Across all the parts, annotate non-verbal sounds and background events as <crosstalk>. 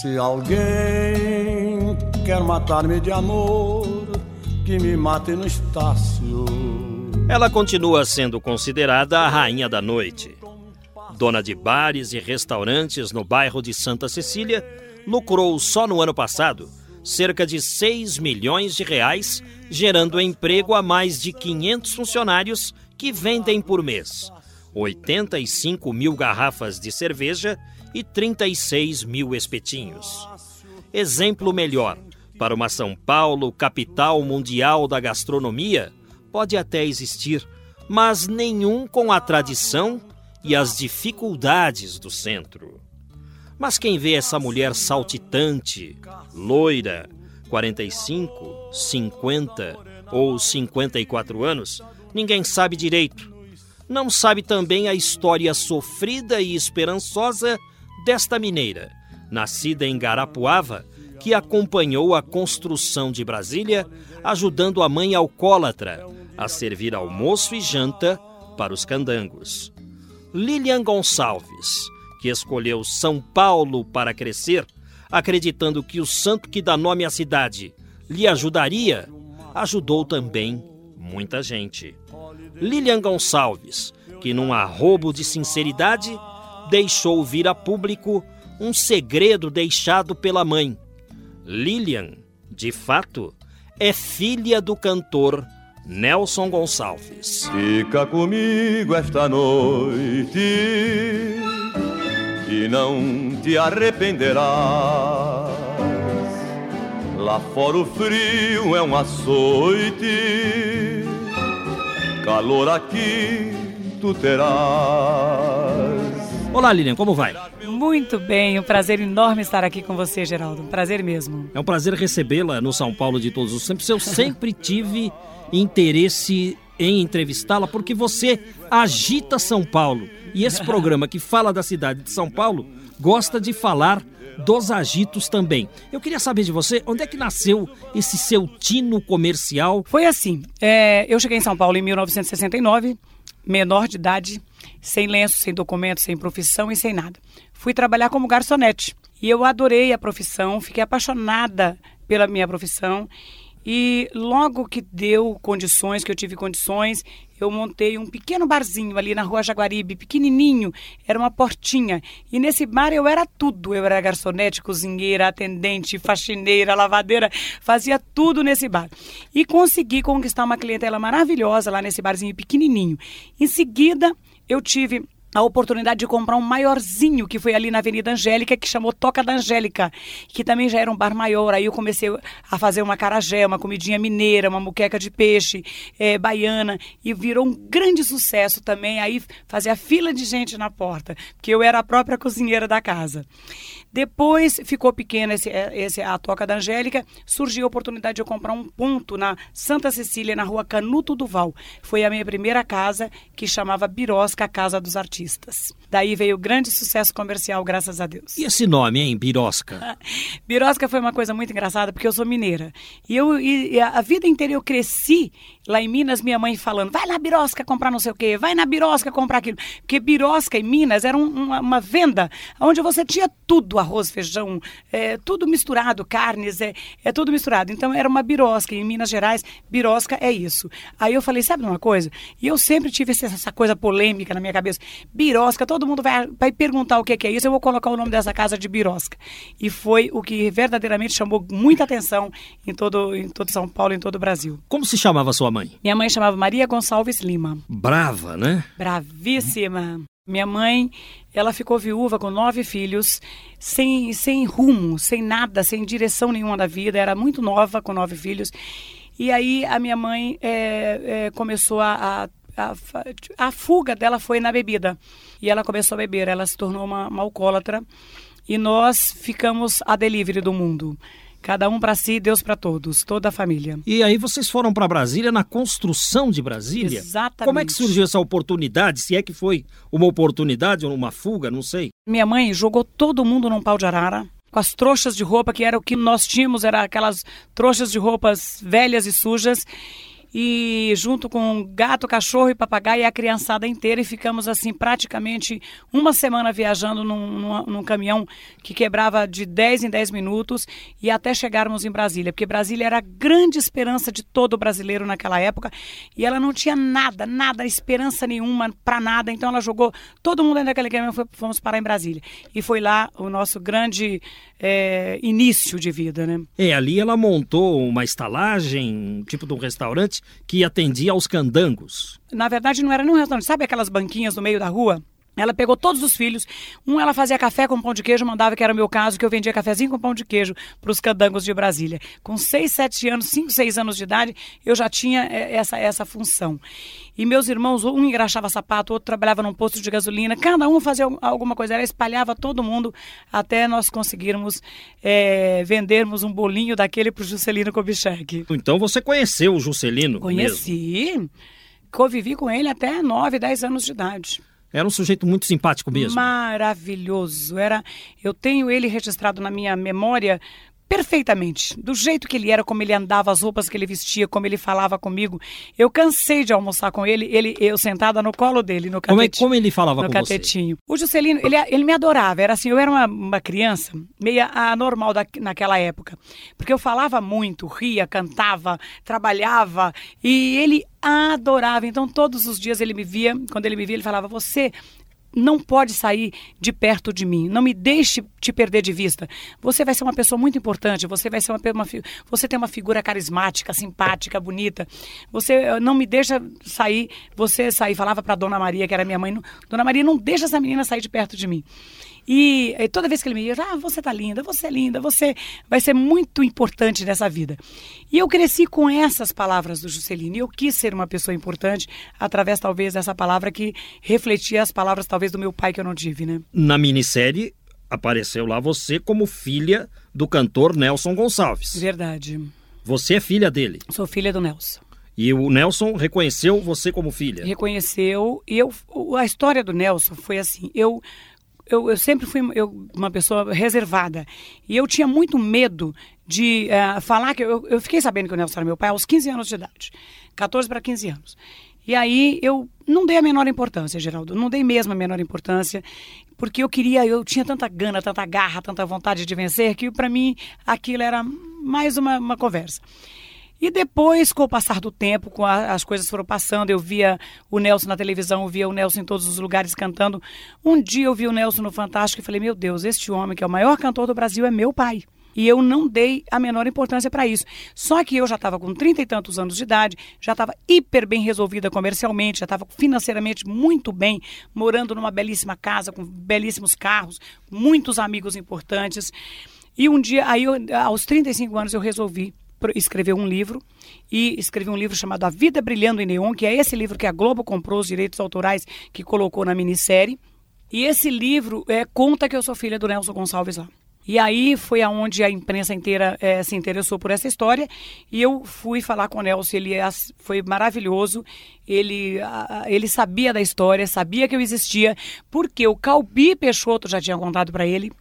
Se alguém quer matar-me de amor, que me mate no Estácio. Ela continua sendo considerada a rainha da noite. Dona de bares e restaurantes no bairro de Santa Cecília, lucrou só no ano passado cerca de 6 milhões de reais, gerando emprego a mais de 500 funcionários que vendem por mês 85 mil garrafas de cerveja e 36 mil espetinhos. Exemplo melhor para uma São Paulo, capital mundial da gastronomia, pode até existir, mas nenhum com a tradição e as dificuldades do centro. Mas quem vê essa mulher saltitante, loira, 45, 50 ou 54 anos, ninguém sabe direito. Não sabe também a história sofrida e esperançosa desta mineira, nascida em Garapuava, que acompanhou a construção de Brasília, ajudando a mãe alcoólatra a servir almoço e janta para os candangos. Lilian Gonçalves, que escolheu São Paulo para crescer, acreditando que o santo que dá nome à cidade lhe ajudaria, ajudou também muita gente. Lilian Gonçalves, que num arrobo de sinceridade deixou vir a público um segredo deixado pela mãe. Lilian, de fato, é filha do cantor Nelson Gonçalves. Fica comigo esta noite e não te arrependerás. Lá fora o frio é um açoite, calor aqui tu terás. Olá, Lilian, como vai? Muito bem, um prazer enorme estar aqui com você, Geraldo. Um prazer mesmo. É um prazer recebê-la no São Paulo de todos os tempos. Eu sempre tive interesse em entrevistá-la porque você agita São Paulo. E esse programa que fala da cidade de São Paulo gosta de falar dos agitos também. Eu queria saber de você, onde é que nasceu esse seu tino comercial? Foi assim, é, eu cheguei em São Paulo em 1969, menor de idade, sem lenço, sem documento, sem profissão e sem nada. Fui trabalhar como garçonete e eu adorei a profissão, fiquei apaixonada pela minha profissão e logo que deu condições, que eu tive condições, eu montei um pequeno barzinho ali na rua Jaguaribe, pequenininho, era uma portinha. E nesse bar eu era tudo. Eu era garçonete, cozinheira, atendente, faxineira, lavadeira, fazia tudo nesse bar. E consegui conquistar uma clientela maravilhosa lá nesse barzinho pequenininho. Em seguida, eu tive a oportunidade de comprar um maiorzinho que foi ali na Avenida Angélica, que chamou Toca da Angélica, que também já era um bar maior. Aí eu comecei a fazer uma carajé, uma comidinha mineira, uma muqueca de peixe, é, baiana, e virou um grande sucesso também. Aí fazia fila de gente na porta, porque eu era a própria cozinheira da casa. Depois ficou pequena esse, esse, a Toca da Angélica, surgiu a oportunidade de eu comprar um ponto na Santa Cecília, na rua Canuto Duval. Foi a minha primeira casa, que chamava Birosca, a Casa dos Artistas. Daí veio o grande sucesso comercial, graças a Deus. E esse nome, hein, Birosca? <laughs> Birosca foi uma coisa muito engraçada, porque eu sou mineira. E, eu, e a vida inteira eu cresci lá em Minas, minha mãe falando, vai na Birosca comprar não sei o quê, vai na Birosca comprar aquilo. Porque Birosca em Minas era um, uma, uma, venda onde você tinha tudo, arroz, feijão, é, tudo misturado, carnes, é, é tudo misturado. Então era uma Birosca. Em Minas Gerais, Birosca é isso. Aí eu falei, sabe uma coisa? E eu sempre tive essa coisa polêmica na minha cabeça. Birosca, todo mundo vai, vai perguntar o que é isso, eu vou colocar o nome dessa casa de Birosca. E foi o que verdadeiramente chamou muita atenção em todo, em todo São Paulo, em todo o Brasil. Como se chamava sua mãe? Minha mãe chamava Maria Gonçalves Lima. Brava, né? Bravíssima. Minha mãe, ela ficou viúva com nove filhos, sem, sem rumo, sem nada, sem direção nenhuma da vida. Era muito nova com nove filhos. E aí a minha mãe é, é, começou a, a, a, a fuga dela foi na bebida. E ela começou a beber, ela se tornou uma, uma alcoólatra. e nós ficamos a delivery do mundo. Cada um para si, Deus para todos, toda a família. E aí vocês foram para Brasília na construção de Brasília? Exatamente. Como é que surgiu essa oportunidade? Se é que foi uma oportunidade ou uma fuga, não sei. Minha mãe jogou todo mundo num pau de arara com as trouxas de roupa, que era o que nós tínhamos, era aquelas trouxas de roupas velhas e sujas e junto com gato, cachorro e papagaio e a criançada inteira e ficamos assim praticamente uma semana viajando num, num, num, caminhão que quebrava de 10 em 10 minutos e até chegarmos em Brasília, porque Brasília era a grande esperança de todo brasileiro naquela época e ela não tinha nada, nada, esperança nenhuma para nada, então ela jogou todo mundo dentro daquele caminhão e fomos parar em Brasília. E foi lá o nosso grande é, início de vida, né? É, ali ela montou uma estalagem, tipo de um restaurante, que atendia aos candangos. Na verdade, não era num restaurante. Sabe aquelas banquinhas no meio da rua? Ela pegou todos os filhos. Um, ela fazia café com pão de queijo, mandava, que era o meu caso, que eu vendia cafezinho com pão de queijo para os candangos de Brasília. Com 6, 7 anos, 5, 6 anos de idade, eu já tinha é, essa, essa função. E meus irmãos, um engraxava sapato, outro trabalhava num posto de gasolina, cada um fazia alguma coisa, ela espalhava todo mundo até nós conseguirmos é, vendermos um bolinho daquele para o Juscelino Kubitschek. Então você conheceu o Juscelino? Conheci. Mesmo? Convivi com ele até 9, 10 anos de idade. Era um sujeito muito simpático mesmo. Maravilhoso. Era, eu tenho ele registrado na minha memória perfeitamente, do jeito que ele era, como ele andava, as roupas que ele vestia, como ele falava comigo. Eu cansei de almoçar com ele, ele eu sentada no colo dele, no catetinho. Como, é, como ele falava no com catetinho. você? O Juscelino, ele, ele me adorava, era assim, eu era uma, uma criança meia anormal da, naquela época, porque eu falava muito, ria, cantava, trabalhava, e ele adorava. Então, todos os dias ele me via, quando ele me via, ele falava: Você não pode sair de perto de mim. Não me deixe te perder de vista. Você vai ser uma pessoa muito importante. Você vai ser uma, uma você tem uma figura carismática, simpática, bonita. Você eh, não me deixa sair. Você sair falava para Dona Maria que era minha mãe. Dona Maria não deixa essa menina sair de perto de mim. E, e toda vez que ele me diz, ah, você tá linda, você é linda, você vai ser muito importante nessa vida. E eu cresci com essas palavras do Juscelino. E eu quis ser uma pessoa importante através, talvez, dessa palavra que refletia as palavras, talvez, do meu pai que eu não tive, né? Na minissérie apareceu lá você como filha do cantor Nelson Gonçalves. Verdade. Você é filha dele? Sou filha do Nelson. E o Nelson reconheceu você como filha? Reconheceu. E eu, a história do Nelson foi assim: eu eu, eu sempre fui eu, uma pessoa reservada. E eu tinha muito medo de uh, falar que. Eu, eu fiquei sabendo que o Nelson era meu pai aos 15 anos de idade 14 para 15 anos. E aí eu não dei a menor importância, Geraldo. Não dei mesmo a menor importância, porque eu queria, eu tinha tanta gana, tanta garra, tanta vontade de vencer, que para mim aquilo era mais uma, uma conversa. E depois, com o passar do tempo, com a, as coisas foram passando, eu via o Nelson na televisão, eu via o Nelson em todos os lugares cantando. Um dia eu vi o Nelson no Fantástico e falei: Meu Deus, este homem que é o maior cantor do Brasil é meu pai. E eu não dei a menor importância para isso. Só que eu já estava com trinta e tantos anos de idade, já estava hiper bem resolvida comercialmente, já estava financeiramente muito bem, morando numa belíssima casa, com belíssimos carros, muitos amigos importantes. E um dia, aí eu, aos 35 anos, eu resolvi escreveu um livro e escreveu um livro chamado A Vida Brilhando em Neon, que é esse livro que a Globo comprou os direitos autorais que colocou na minissérie. E esse livro é, conta que eu sou filha do Nelson Gonçalves lá. E aí foi aonde a imprensa inteira é, se interessou por essa história. E eu fui falar com o Nelson, ele é foi maravilhoso, ele, ele sabia da história, sabia que eu existia, porque o Calbi Peixoto já tinha contado para ele,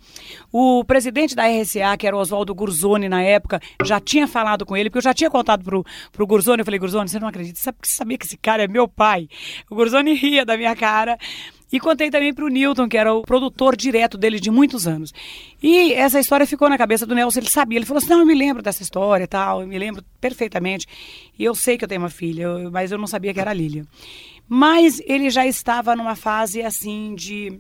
o presidente da RCA, que era o Oswaldo Gurzoni na época, já tinha falado com ele, porque eu já tinha contado pro, pro Gurzoni, eu falei, Gurzoni, você não acredita, você sabia que esse cara é meu pai? O Gurzoni ria da minha cara, e contei também para o Newton, que era o produtor direto dele de muitos anos. E essa história ficou na cabeça do Nelson, ele sabia. Ele falou assim: não, eu me lembro dessa história tal, eu me lembro perfeitamente. E eu sei que eu tenho uma filha, mas eu não sabia que era a Lília. Mas ele já estava numa fase assim de.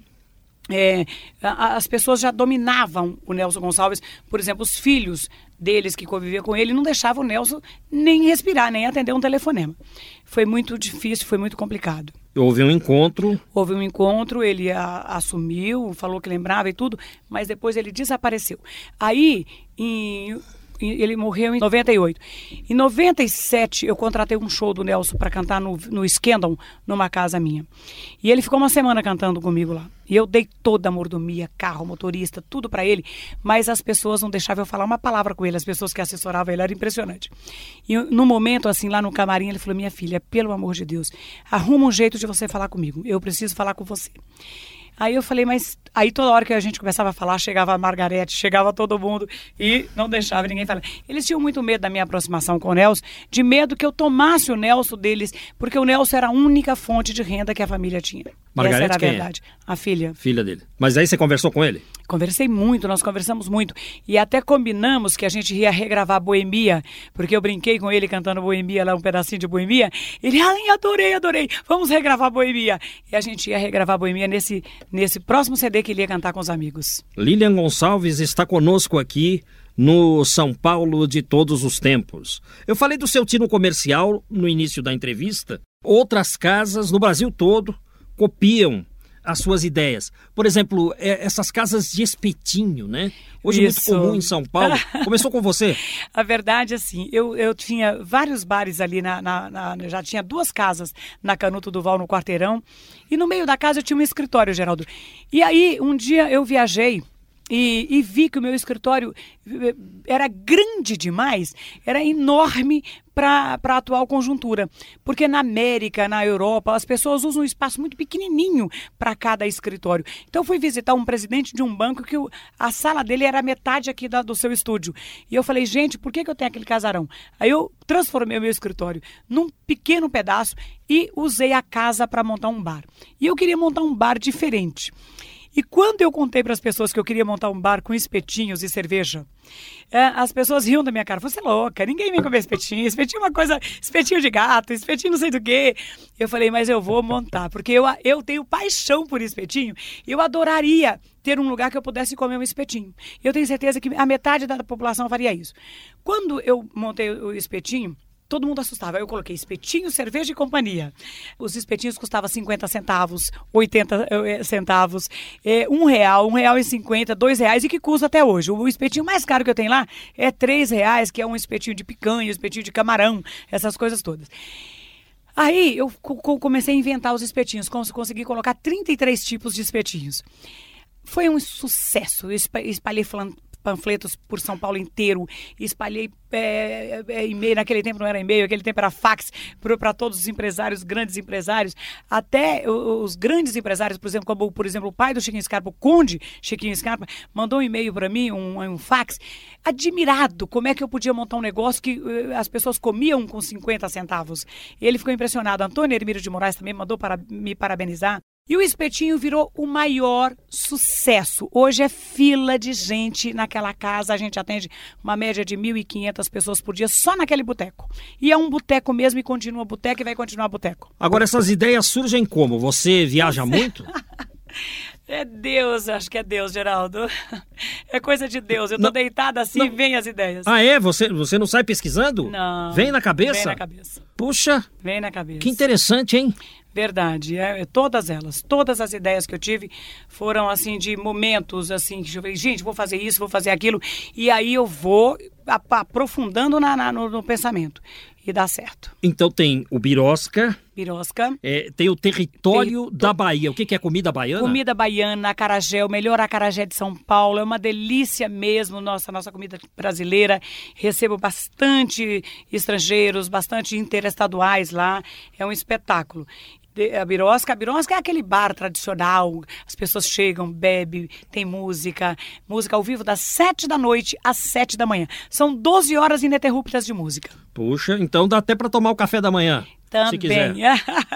É, as pessoas já dominavam o Nelson Gonçalves, por exemplo, os filhos deles que conviviam com ele não deixavam o Nelson nem respirar, nem atender um telefonema. Foi muito difícil, foi muito complicado. Houve um encontro. Houve um encontro, ele a, assumiu, falou que lembrava e tudo, mas depois ele desapareceu. Aí, em ele morreu em 98. Em 97, eu contratei um show do Nelson para cantar no, no Scandal, numa casa minha. E ele ficou uma semana cantando comigo lá. E eu dei toda a mordomia, carro, motorista, tudo para ele, mas as pessoas não deixavam eu falar uma palavra com ele, as pessoas que assessoravam ele, era impressionante. E no momento, assim, lá no camarim, ele falou: Minha filha, pelo amor de Deus, arruma um jeito de você falar comigo, eu preciso falar com você. Aí eu falei, mas aí toda hora que a gente começava a falar, chegava a Margarete, chegava todo mundo e não deixava ninguém falar. Eles tinham muito medo da minha aproximação com o Nelson, de medo que eu tomasse o Nelson deles, porque o Nelson era a única fonte de renda que a família tinha. Margarete Essa era a quem é? verdade. A filha. Filha dele. Mas aí você conversou com ele? Conversei muito, nós conversamos muito. E até combinamos que a gente ia regravar Boemia, porque eu brinquei com ele cantando Boemia, lá um pedacinho de Boemia. Ele, ai, adorei, adorei, vamos regravar Boemia. E a gente ia regravar Boemia nesse, nesse próximo CD que ele ia cantar com os amigos. Lilian Gonçalves está conosco aqui no São Paulo de todos os tempos. Eu falei do seu tino comercial no início da entrevista. Outras casas no Brasil todo copiam as suas ideias. Por exemplo, é, essas casas de espetinho, né? Hoje é Isso. muito comum em São Paulo. <laughs> Começou com você? A verdade, assim, eu, eu tinha vários bares ali, na, na- na- já tinha duas casas na Canuto Duval, no quarteirão, e no meio da casa eu tinha um escritório, Geraldo. E aí, um dia eu viajei e, e vi que o meu escritório eh, era grande demais, era enorme para a atual conjuntura. Porque na América, na Europa, as pessoas usam um espaço muito pequenininho para cada escritório. Então, fui visitar um presidente de um banco que a sala dele era metade aqui da- do seu estúdio. E eu falei, gente, por que, que eu tenho aquele casarão? Aí eu transformei o meu escritório num pequeno pedaço e usei a casa para montar um bar. E eu queria montar um bar diferente. E quando eu contei para as pessoas que eu queria montar um bar com espetinhos e cerveja, é, as pessoas riam da minha cara. Você é louca, ninguém vem comer espetinho. Espetinho é uma coisa, espetinho de gato, espetinho não sei do quê. Eu falei, mas eu vou montar, porque eu, eu tenho paixão por espetinho. Eu adoraria ter um lugar que eu pudesse comer um espetinho. Eu tenho certeza que a metade da população faria isso. Quando eu montei o espetinho, Todo mundo assustava. Eu coloquei espetinho, cerveja e companhia. Os espetinhos custavam 50 centavos, 80 eh, centavos, eh, um real, um real e cinquenta, dois reais e que custa até hoje. O espetinho mais caro que eu tenho lá é três reais, que é um espetinho de picanha, espetinho de camarão, essas coisas todas. Aí eu co- co- comecei a inventar os espetinhos, cons- consegui colocar 33 tipos de espetinhos. Foi um sucesso. Eu espa- espalhei panfletos por São Paulo inteiro, espalhei é, é, e-mail, naquele tempo não era e-mail, naquele tempo era fax para todos os empresários, grandes empresários, até os grandes empresários, por exemplo, como por exemplo o pai do Chiquinho Scarpa, o conde Chiquinho Scarpa, mandou um e-mail para mim, um, um fax, admirado como é que eu podia montar um negócio que eh, as pessoas comiam com 50 centavos. Ele ficou impressionado. Antônio Hermílio de Moraes também mandou para me parabenizar. E o espetinho virou o maior sucesso. Hoje é fila de gente naquela casa. A gente atende uma média de 1.500 pessoas por dia só naquele boteco. E é um boteco mesmo e continua boteco e vai continuar boteco. Agora, essas ideias surgem como? Você viaja muito? <laughs> É Deus, acho que é Deus, Geraldo. <laughs> É coisa de Deus. Eu tô Não, deitada assim e vem as ideias. Ah, é? Você, você não sai pesquisando? Não. Vem na cabeça? Vem na cabeça. Puxa, Vem na cabeça. que interessante, hein? Verdade, é, é, todas elas, todas as ideias que eu tive foram assim de momentos assim que eu falei, gente, vou fazer isso, vou fazer aquilo, e aí eu vou aprofundando na, na- no, no pensamento e dá certo. Então tem o birosca, Birosca, é, tem o território da Bahia. O que, que é comida baiana? comida baiana, acarajé, o melhor acarajé de São Paulo, é uma delícia mesmo, nossa nossa comida brasileira. Recebo bastante estrangeiros, bastante interestaduais lá, é um espetáculo. A Birosca, a Birosca é aquele bar tradicional, as pessoas chegam, bebem, tem música, música ao vivo das sete da noite às sete da manhã. São 12 horas ininterruptas de música. Puxa, então dá até para tomar o café da manhã. Se quiser. Também.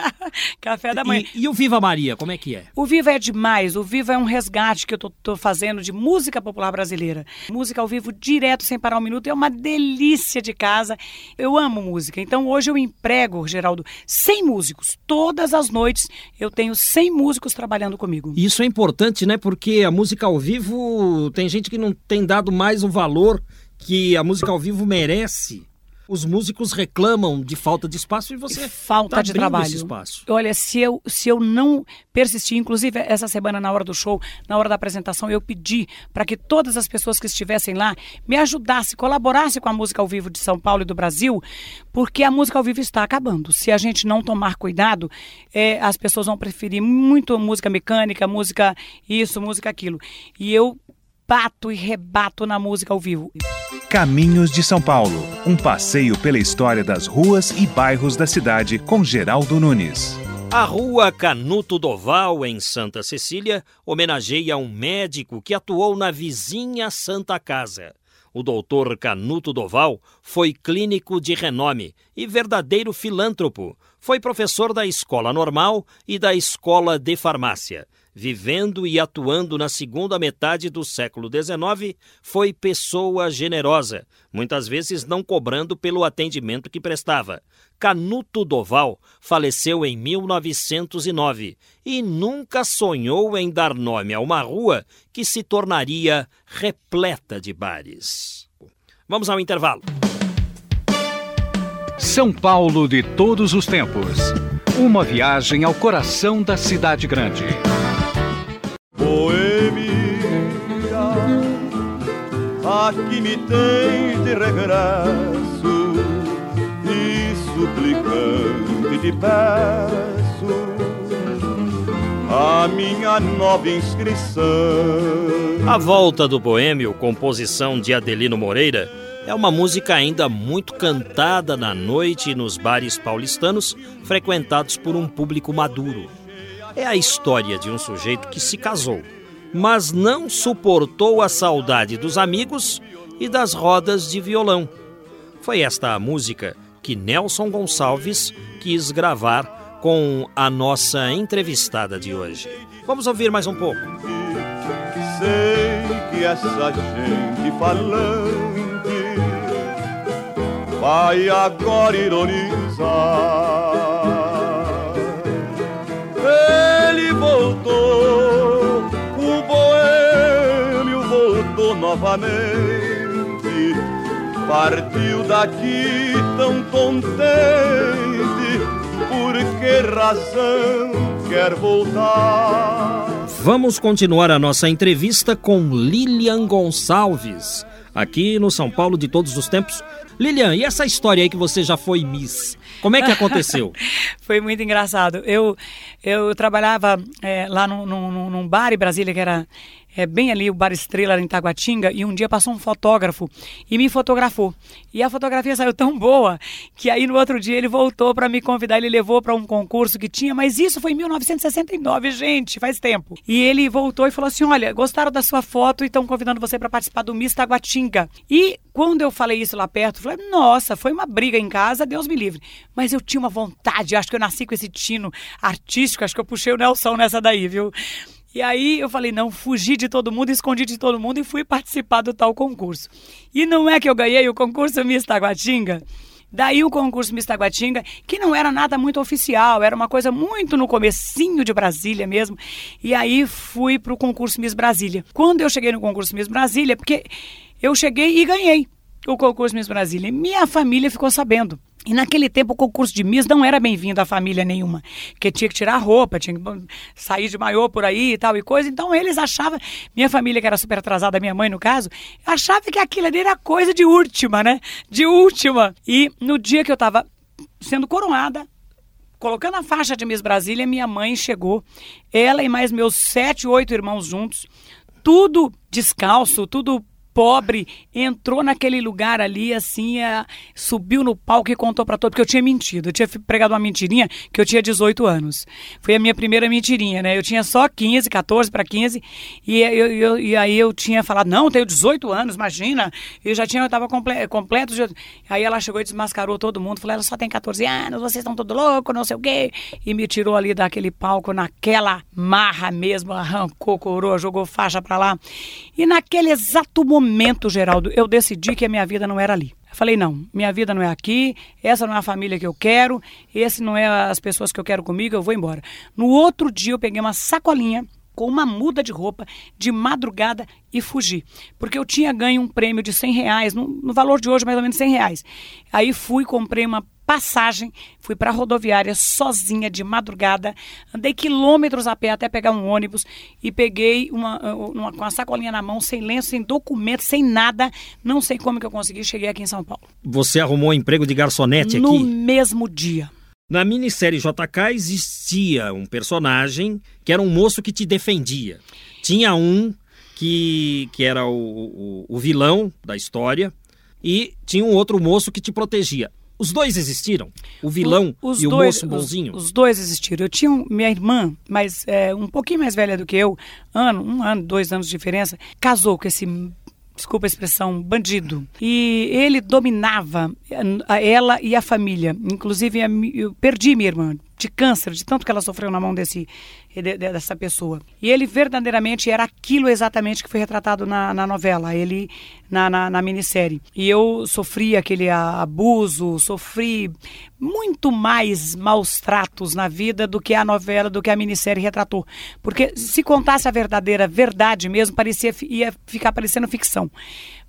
<laughs> Café da manhã. E, e o Viva Maria, como é que é? O Viva é demais. O Viva é um resgate que eu tô, tô fazendo de música popular brasileira. Música ao vivo direto, sem parar um minuto. É uma delícia de casa. Eu amo música. Então hoje eu emprego, Geraldo, 100 músicos. Todas as noites eu tenho 100 músicos trabalhando comigo. Isso é importante, né? Porque a música ao vivo tem gente que não tem dado mais o valor que a música ao vivo merece os músicos reclamam de falta de espaço e você falta tá de trabalho. espaço. Olha, se eu, se eu não persistir, inclusive essa semana na hora do show, na hora da apresentação, eu pedi para que todas as pessoas que estivessem lá me ajudassem, colaborassem com a música ao vivo de São Paulo e do Brasil, porque a música ao vivo está acabando. Se a gente não tomar cuidado, é, as pessoas vão preferir muito música mecânica, música isso, música aquilo. E eu bato e rebato na música ao vivo. Caminhos de São Paulo, um passeio pela história das ruas e bairros da cidade com Geraldo Nunes. A rua Canuto Doval, em Santa Cecília, homenageia um médico que atuou na vizinha Santa Casa. O doutor Canuto Doval foi clínico de renome e verdadeiro filântropo. Foi professor da Escola Normal e da Escola de Farmácia vivendo e atuando na segunda metade do século XIX, foi pessoa generosa, muitas vezes não cobrando pelo atendimento que prestava. Canuto Doval faleceu em 1909 e nunca sonhou em dar nome a uma rua que se tornaria repleta de bares. Vamos ao intervalo. São Paulo de todos os tempos. Uma viagem ao coração da cidade grande. Aqui me tens de regresso e suplicante te peço a minha nova inscrição. A Volta do Boêmio, composição de Adelino Moreira, é uma música ainda muito cantada na noite nos bares paulistanos, frequentados por um público maduro. É a história de um sujeito que se casou mas não suportou a saudade dos amigos e das rodas de violão. Foi esta a música que Nelson Gonçalves quis gravar com a nossa entrevistada de hoje. Vamos ouvir mais um pouco. Sei que essa gente falante vai agora ironizar. Novamente. Partiu daqui tão contente, por que razão quer voltar? Vamos continuar a nossa entrevista com Lilian Gonçalves, aqui no São Paulo de todos os tempos. Lilian, e essa história aí que você já foi Miss? Como é que aconteceu? <laughs> Foi muito engraçado. Eu, eu trabalhava é, lá num, num, num bar em Brasília que era é, bem ali o Bar Estrela em Taguatinga, e um dia passou um fotógrafo e me fotografou. E a fotografia saiu tão boa que aí no outro dia ele voltou para me convidar, ele levou para um concurso que tinha, mas isso foi em 1969, gente, faz tempo. E ele voltou e falou assim: Olha, gostaram da sua foto e estão convidando você para participar do Miss Taguatinga. E quando eu falei isso lá perto, eu falei: Nossa, foi uma briga em casa, Deus me livre. Mas eu tinha uma vontade, acho que eu nasci com esse tino artístico, acho que eu puxei o Nelson nessa daí, viu? E aí eu falei, não, fugi de todo mundo, escondi de todo mundo e fui participar do tal concurso. E não é que eu ganhei o concurso Miss Taguatinga? Daí o concurso Miss Taguatinga, que não era nada muito oficial, era uma coisa muito no comecinho de Brasília mesmo. E aí fui para o concurso Miss Brasília. Quando eu cheguei no concurso Miss Brasília, porque eu cheguei e ganhei o concurso Miss Brasília, minha família ficou sabendo. E naquele tempo o concurso de Miss não era bem-vindo à família nenhuma, porque tinha que tirar roupa, tinha que sair de maiô por aí e tal e coisa. Então eles achavam, minha família que era super atrasada, minha mãe no caso, achava que aquilo ali era coisa de última, né? De última. E no dia que eu estava sendo coroada, colocando a faixa de Miss Brasília, minha mãe chegou, ela e mais meus sete, oito irmãos juntos, tudo descalço, tudo pobre entrou naquele lugar ali, assim, é, subiu no palco e contou para todo, porque eu tinha mentido. Eu tinha pregado uma mentirinha que eu tinha 18 anos. Foi a minha primeira mentirinha, né? Eu tinha só 15, 14 para 15, e, eu, eu, e aí eu tinha falado, não, tenho 18 anos, imagina. Eu já tinha, eu tava comple completo. Já... Aí ela chegou e desmascarou todo mundo, falou, ela só tem 14 anos, vocês estão todos loucos, não sei o quê. E me tirou ali daquele palco, naquela marra mesmo, arrancou coroa, jogou faixa para lá. E naquele exato momento, momento, Geraldo, eu decidi que a minha vida não era ali. Eu falei, não, minha vida não é aqui, essa não é a família que eu quero, esse não é as pessoas que eu quero comigo, eu vou embora. No outro dia eu peguei uma sacolinha com uma muda de roupa de madrugada e fugi. Porque eu tinha ganho um prêmio de 100 reais, no, no valor de hoje mais ou menos 100 reais. Aí fui, comprei uma passagem, fui para a rodoviária sozinha de madrugada, andei quilômetros a pé até pegar um ônibus e peguei uma, uma, uma sacolinha na mão, sem lenço, sem documento, sem nada. Não sei como que eu consegui, cheguei aqui em São Paulo. Você arrumou um emprego de garçonete no aqui? No mesmo dia. Na minissérie JK existia um personagem que era um moço que te defendia. Tinha um que, que era o, o, o vilão da história e tinha um outro moço que te protegia. Os dois existiram? O vilão o, e o dois, moço bonzinho? Os, os, dois existiram. Eu tinha um, minha irmã, mas é, um pouquinho mais velha do que eu, ano, um ano, dois anos de diferença, casou com esse desculpa a expressão, bandido. E ele dominava ela e a família. Inclusive, eu perdi minha irmã de câncer, de tanto que ela sofreu na mão desse, dessa pessoa. E ele verdadeiramente era aquilo exatamente que foi retratado na, na novela, ele na, na, na, minissérie. E eu sofri aquele abuso, sofri muito mais maus tratos na vida do que a novela, do que a minissérie retratou. Porque se contasse a verdadeira verdade mesmo, parecia, ia ficar parecendo ficção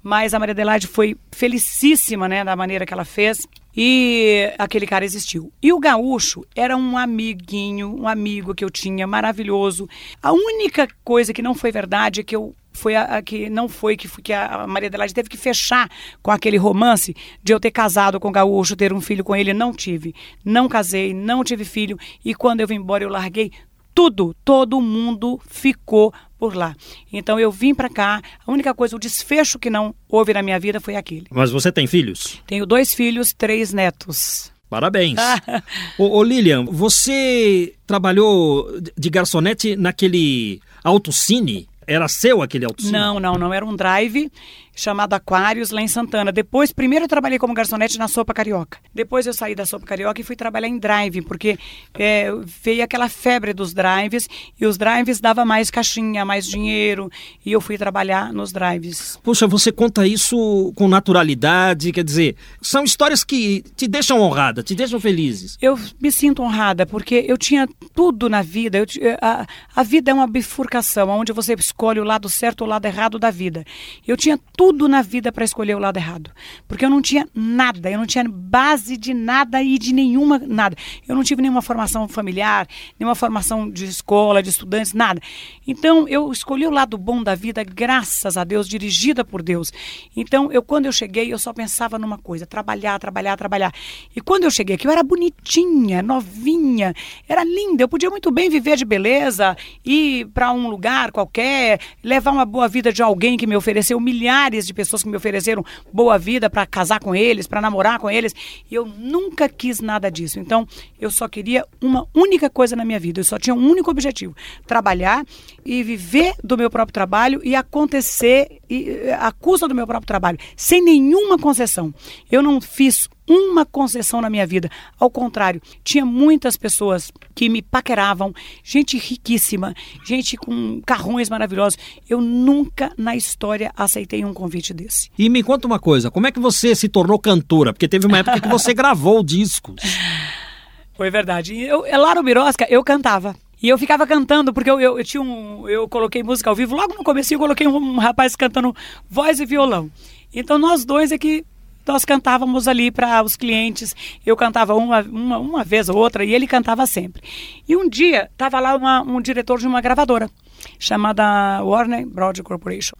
mas a Maria Adelaide foi felicíssima, né, da maneira que ela fez. E aquele cara existiu. E o gaúcho era um amiguinho, um amigo que eu tinha maravilhoso. A única coisa que não foi verdade é que eu foi a, a, que não foi que, que a Maria Adelaide teve que fechar com aquele romance de eu ter casado com o gaúcho, ter um filho com ele, não tive. Não casei, não tive filho e quando eu vim embora eu larguei tudo, todo mundo ficou por lá. Então eu vim para cá, a única coisa, o desfecho que não houve na minha vida foi aquele. Mas você tem filhos? Tenho dois filhos, três netos. Parabéns. <laughs> ô, ô, Lilian, você trabalhou de garçonete naquele autocine? Era seu aquele autocine? Não, não, não. Era um drive chamado Aquários, lá em Santana. Depois, primeiro eu trabalhei como garçonete na Sopa Carioca. Depois eu saí da Sopa Carioca e fui trabalhar em drive, porque é, veio aquela febre dos drives e os drives dava mais caixinha, mais dinheiro e eu fui trabalhar nos drives. Poxa, você conta isso com naturalidade, quer dizer, são histórias que te deixam honrada, te deixam felizes. Eu me sinto honrada porque eu tinha tudo na vida. Eu, a, a vida é uma bifurcação, onde você escolhe o lado certo ou o lado errado da vida. Eu tinha tudo tudo na vida para escolher o lado errado. Porque eu não tinha nada, eu não tinha base de nada e de nenhuma nada. Eu não tive nenhuma formação familiar, nenhuma formação de escola, de estudantes, nada. Então eu escolhi o lado bom da vida, graças a Deus, dirigida por Deus. Então eu quando eu cheguei, eu só pensava numa coisa, trabalhar, trabalhar, trabalhar. E quando eu cheguei aqui, eu era bonitinha, novinha, era linda, eu podia muito bem viver de beleza, ir para um lugar qualquer, levar uma boa vida de alguém que me ofereceu milhares milhares de pessoas que me ofereceram boa vida para casar com eles, para namorar com eles, e eu nunca quis nada disso. Então, eu só queria uma única coisa na minha vida, eu só tinha um único objetivo: trabalhar e viver do meu próprio trabalho e acontecer e, a custa do meu próprio trabalho, sem nenhuma concessão. Eu não fiz uma concessão na minha vida. Ao contrário, tinha muitas pessoas que me paqueravam, gente riquíssima, gente com carrões maravilhosos. Eu nunca na história aceitei um convite desse. E me conta uma coisa, como é que você se tornou cantora? Porque teve uma época que você <laughs> gravou discos. Foi verdade. Eu, lá no Birosca, eu cantava. E eu ficava cantando, porque eu, eu, eu, tinha um. Eu coloquei música ao vivo. Logo no começo eu coloquei um, um rapaz cantando voz e violão. Então nós dois é que nós cantávamos ali para os clientes. Eu cantava uma, uma, uma vez ou outra e ele cantava sempre. E um dia estava lá uma, um diretor de uma gravadora chamada Warner Broad Corporation.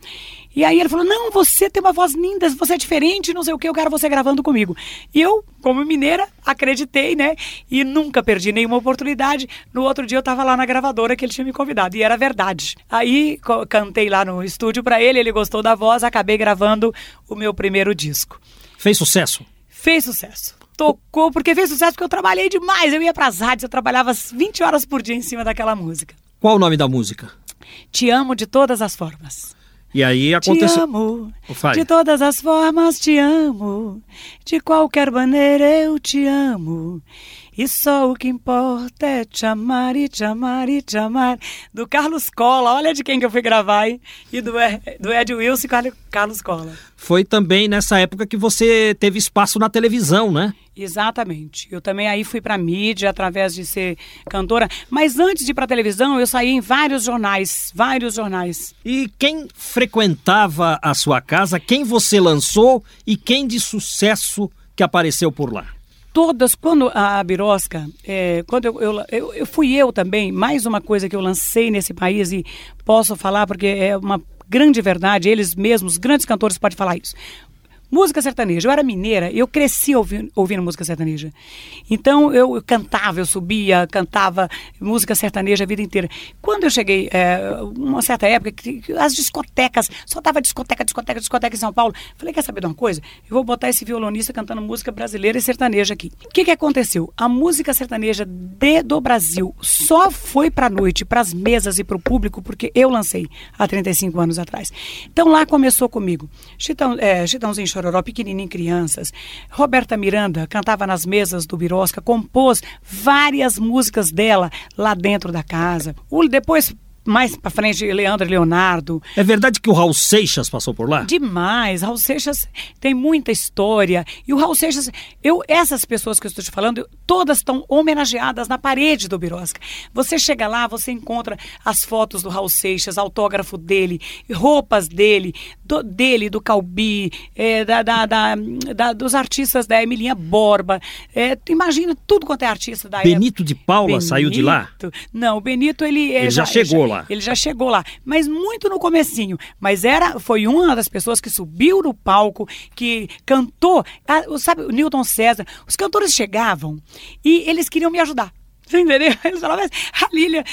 E aí ele falou: Não, você tem uma voz linda, você é diferente, não sei o que, eu quero você gravando comigo. E eu, como mineira, acreditei, né? E nunca perdi nenhuma oportunidade. No outro dia eu estava lá na gravadora que ele tinha me convidado, e era verdade. Aí cantei lá no estúdio para ele, ele gostou da voz, acabei gravando o meu primeiro disco. Fez sucesso? Fez sucesso tocou, porque fez sucesso porque eu trabalhei demais. Eu ia para as rádios, eu trabalhava 20 horas por dia em cima daquela música. Qual o nome da música? Te amo de todas as formas. E aí aconteceu. Te amo, de todas as formas te amo, de qualquer maneira eu te amo. E só o que importa é te amar e te amar e te amar. Do Carlos Cola, olha de quem que eu fui gravar, hein? E do, do Ed Wilson e Carlos Cola. Foi também nessa época que você teve espaço na televisão, né? Exatamente. Eu também aí fui para mídia através de ser cantora, mas antes de ir para televisão, eu saí em vários jornais, vários jornais. E quem frequentava a sua casa, quem você lançou e quem de sucesso que apareceu por lá? todas, quando a Birosca, é, quando eu, eu, eu, eu, fui eu também, mais uma coisa que eu lancei nesse país e posso falar porque é uma grande verdade, eles mesmos, grandes cantores podem falar isso. Música sertaneja. Eu era mineira eu cresci ouvindo, ouvindo, música sertaneja. Então eu, eu, cantava, eu subia, cantava música sertaneja a vida inteira. Quando eu cheguei, é, uma certa época, as discotecas, só tava discoteca, discoteca, discoteca em São Paulo. Falei, quer saber de uma coisa? Eu vou botar esse violonista cantando música brasileira e sertaneja aqui. O que, que aconteceu? A música sertaneja de, do Brasil só foi para a noite, para as mesas e para o público, porque eu lancei há 35 anos atrás. Então lá começou comigo. Chitão, é, Chitãozinho Chororó, pequenininho crianças. Roberta Miranda cantava nas mesas do Birosca, compôs várias músicas dela lá dentro da casa. O, depois mais para frente, Leandro e Leonardo. É verdade que o Raul Seixas passou por lá? Demais. Raul Seixas tem muita história. E o Raul Seixas, eu, essas pessoas que eu estou te falando, todas estão homenageadas na parede do Birosca. Você chega lá, você encontra as fotos do Raul Seixas, autógrafo dele, roupas dele, do, dele, do Calbi, é, da, da, da, da, dos artistas da Emilinha Borba. É, imagina tudo quanto é artista da Benito de Paula Benito, saiu de lá? Não, o Benito, ele... Ele já, já chegou já, lá. Ele já chegou lá, mas muito no comecinho. Mas era, foi uma das pessoas que subiu no palco, que cantou. Ah, sabe, o Newton César, os cantores chegavam e eles queriam me ajudar. Você entendeu? Eles falavam assim, a Lília,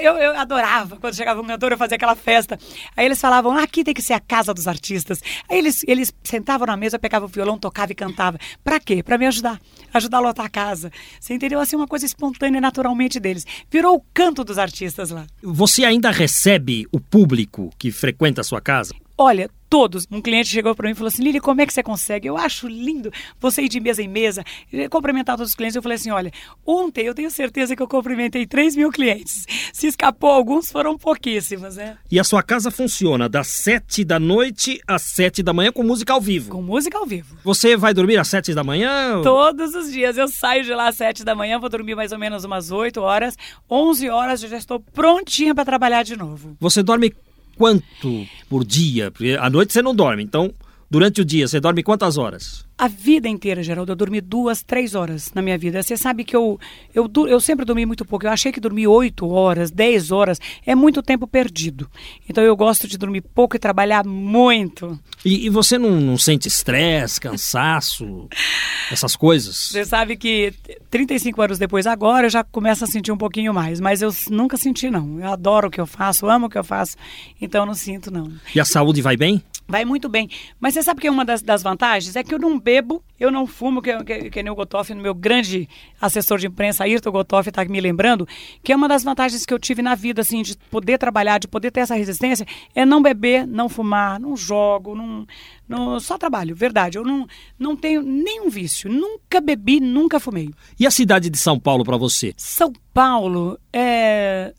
eu, eu, adorava quando chegava um cantor, eu fazia aquela festa. Aí eles falavam, ah, aqui tem que ser a casa dos artistas. Aí eles, eles sentavam na mesa, pegavam o violão, tocavam e cantavam. Pra quê? Pra me ajudar. Ajudar a lotar a casa. Você entendeu? Assim, uma coisa espontânea naturalmente deles. Virou o canto dos artistas lá. Você ainda recebe o público que frequenta a sua casa? Olha, todos. Um cliente chegou para mim e falou assim: Lili, como é que você consegue? Eu acho lindo você ir de mesa em mesa, cumprimentar todos os clientes. Eu falei assim: olha, ontem eu tenho certeza que eu cumprimentei 3 mil clientes. Se escapou alguns, foram pouquíssimos, né? E a sua casa funciona das 7 da noite às 7 da manhã com música ao vivo? Com música ao vivo. Você vai dormir às 7 da manhã? Todos os dias. Eu saio de lá às 7 da manhã, vou dormir mais ou menos umas 8 horas. 11 horas eu já estou prontinha para trabalhar de novo. Você dorme quanto por dia? Porque à noite você não dorme, então durante o dia você dorme quantas horas? A vida inteira, Geraldo, eu dormi duas, três horas na minha vida. Você sabe que eu, eu, eu sempre dormi muito pouco. Eu achei que dormir oito horas, dez horas é muito tempo perdido. Então eu gosto de dormir pouco e trabalhar muito. E, e você não, não sente estresse, cansaço, <laughs> essas coisas? Você sabe que 35 anos depois, agora eu já começo a sentir um pouquinho mais. Mas eu nunca senti, não. Eu adoro o que eu faço, amo o que eu faço. Então eu não sinto, não. E a saúde vai bem? Vai muito bem. Mas você sabe que uma das, das vantagens é que eu não bebo, eu não fumo, que, que, que nem o Gotoff, meu grande assessor de imprensa, Ayrton Gotoff, está me lembrando, que é uma das vantagens que eu tive na vida, assim, de poder trabalhar, de poder ter essa resistência, é não beber, não fumar, não jogo, não, não só trabalho, verdade. Eu não, não tenho nenhum vício, nunca bebi, nunca fumei. E a cidade de São Paulo para você? São Paulo é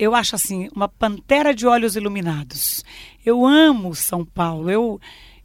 eu acho assim, uma pantera de olhos iluminados. Eu amo São Paulo. Eu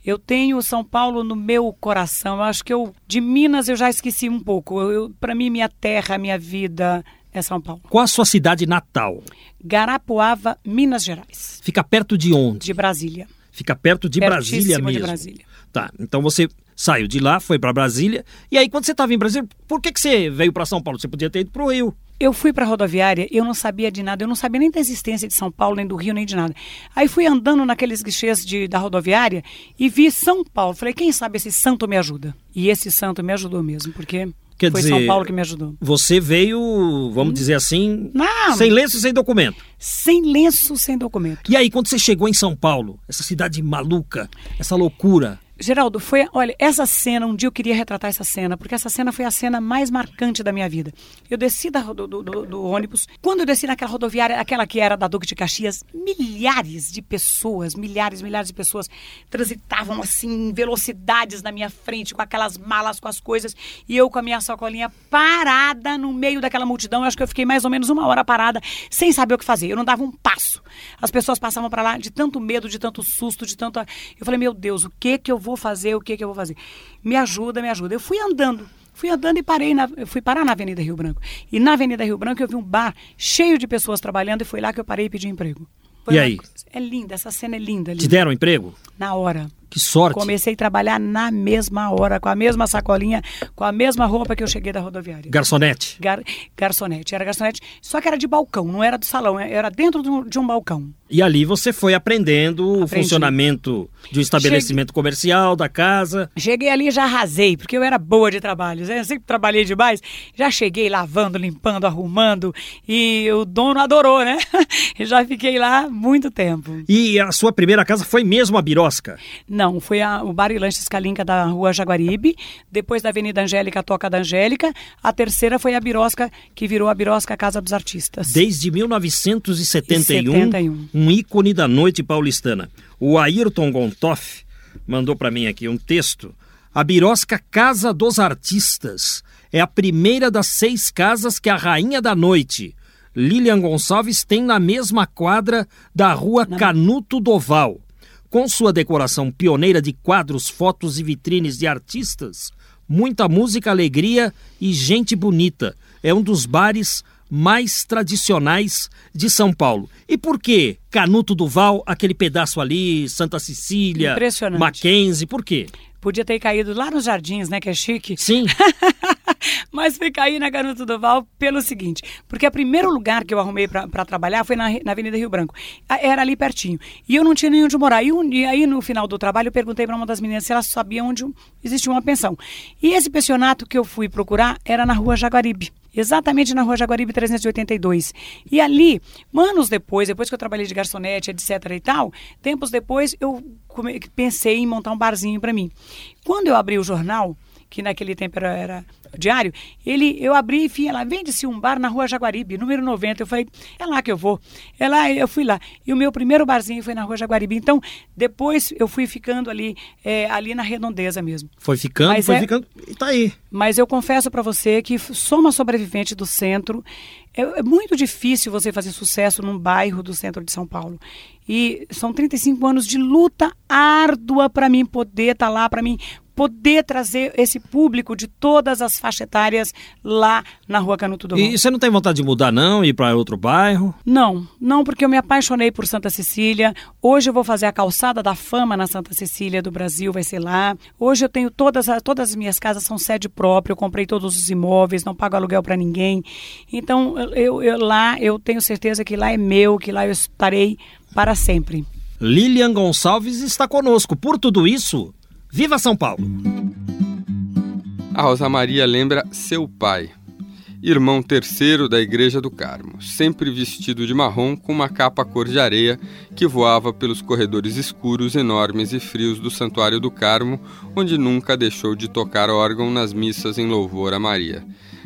eu tenho São Paulo no meu coração. Eu acho que eu de Minas eu já esqueci um pouco. Para mim minha terra, minha vida é São Paulo. Qual a sua cidade natal? Garapuava, Minas Gerais. Fica perto de onde? De Brasília. Fica perto de Brasília mesmo. de Brasília. Tá. Então você saiu de lá, foi para Brasília. E aí quando você estava em Brasília, por que que você veio para São Paulo? Você podia ter ido para o Rio. Eu fui para a rodoviária, eu não sabia de nada, eu não sabia nem da existência de São Paulo, nem do Rio, nem de nada. Aí fui andando naqueles guichês de, da rodoviária e vi São Paulo. Falei, quem sabe esse santo me ajuda? E esse santo me ajudou mesmo, porque Quer foi dizer, São Paulo que me ajudou. Você veio, vamos hum. dizer assim, não, sem lenço, sem documento. Sem lenço, sem documento. E aí, quando você chegou em São Paulo, essa cidade maluca, essa loucura, Geraldo, foi, olha, essa cena, um dia eu queria retratar essa cena, porque essa cena foi a cena mais marcante da minha vida. Eu desci da, do, do, do, ônibus, quando eu desci naquela rodoviária, aquela que era da Duque de Caxias, milhares de pessoas, milhares, milhares de pessoas transitavam assim em velocidades na minha frente, com aquelas malas, com as coisas, e eu com a minha sacolinha parada no meio daquela multidão. Eu acho que eu fiquei mais ou menos uma hora parada, sem saber o que fazer. Eu não dava um passo. As pessoas passavam para lá de tanto medo, de tanto susto, de tanto. Eu falei, meu Deus, o que que eu vou fazer, o que, que eu vou fazer. Me ajuda, me ajuda. Eu fui andando, fui andando e parei, na, eu fui parar na Avenida Rio Branco. E na Avenida Rio Branco eu vi um bar cheio de pessoas trabalhando e foi lá que eu parei e pedi emprego. Foi e aí? É linda, essa cena é linda, linda. Te deram emprego? Na hora. Que sorte. Comecei a trabalhar na mesma hora, com a mesma sacolinha, com a mesma roupa que eu cheguei da rodoviária. Garçonete? Gar, garçonete, era garçonete, só que era de balcão, não era do salão, era dentro de um balcão. E ali você foi aprendendo Aprendi. o funcionamento de um estabelecimento Cheguei... comercial, da casa. Cheguei ali e já arrasei, porque eu era boa de trabalho. Eu sempre trabalhei demais. Já cheguei lavando, limpando, arrumando. E o dono adorou, né? E <laughs> já fiquei lá muito tempo. E a sua primeira casa foi mesmo a Birosca? Não, foi a, o Bar e Lanches Calinca da rua Jaguaribe. Depois da Avenida Angélica, a Toca da Angélica. A terceira foi a Birosca, que virou a Birosca Casa dos Artistas. Desde 1971, 71. um ícone da noite paulistana. O Ayrton Gontoff mandou para mim aqui um texto. A Birosca Casa dos Artistas é a primeira das seis casas que a Rainha da Noite, Lilian Gonçalves, tem na mesma quadra da rua Canuto Doval. Com sua decoração pioneira de quadros, fotos e vitrines de artistas, muita música, alegria e gente bonita. É um dos bares mais tradicionais de São Paulo. E por que Canuto Duval, aquele pedaço ali, Santa Cecília. Mackenzie, por quê? Podia ter caído lá nos jardins, né, que é chique. Sim. <laughs> Mas fui cair na Canuto Duval pelo seguinte, porque o primeiro lugar que eu arrumei para trabalhar foi na, na Avenida Rio Branco. Era ali pertinho. E eu não tinha nem onde morar. E, um, e aí, no final do trabalho, eu perguntei para uma das meninas se ela sabia onde existia uma pensão. E esse pensionato que eu fui procurar era na rua Jaguaribe exatamente na rua Jaguaribe 382. E ali, anos depois, depois que eu trabalhei de garçonete, etc e tal, tempos depois eu pensei em montar um barzinho para mim. Quando eu abri o jornal, que naquele tempo era, era diário, ele, eu abri e fui lá, vende-se um bar na rua Jaguaribe, número 90. Eu falei, é lá que eu vou. É lá, eu fui lá. E o meu primeiro barzinho foi na rua Jaguaribe. Então, depois eu fui ficando ali, é, ali na redondeza mesmo. Foi ficando, Mas foi é, ficando, e tá aí. Mas eu confesso para você que sou uma sobrevivente do centro. É, é muito difícil você fazer sucesso num bairro do centro de São Paulo. E são 35 anos de luta árdua para mim poder estar tá lá, para mim poder trazer esse público de todas as faixas etárias lá na Rua Canuto do E você não tem vontade de mudar não, ir para outro bairro? Não, não, porque eu me apaixonei por Santa Cecília. Hoje eu vou fazer a calçada da fama na Santa Cecília do Brasil, vai ser lá. Hoje eu tenho todas, todas as minhas casas são sede própria, eu comprei todos os imóveis, não pago aluguel para ninguém. Então, eu, eu lá, eu tenho certeza que lá é meu, que lá eu estarei para sempre. Lilian Gonçalves está conosco. Por tudo isso, Viva São Paulo! A Rosa Maria lembra seu pai, irmão terceiro da Igreja do Carmo, sempre vestido de marrom com uma capa cor de areia que voava pelos corredores escuros, enormes e frios do Santuário do Carmo, onde nunca deixou de tocar órgão nas missas em louvor a Maria.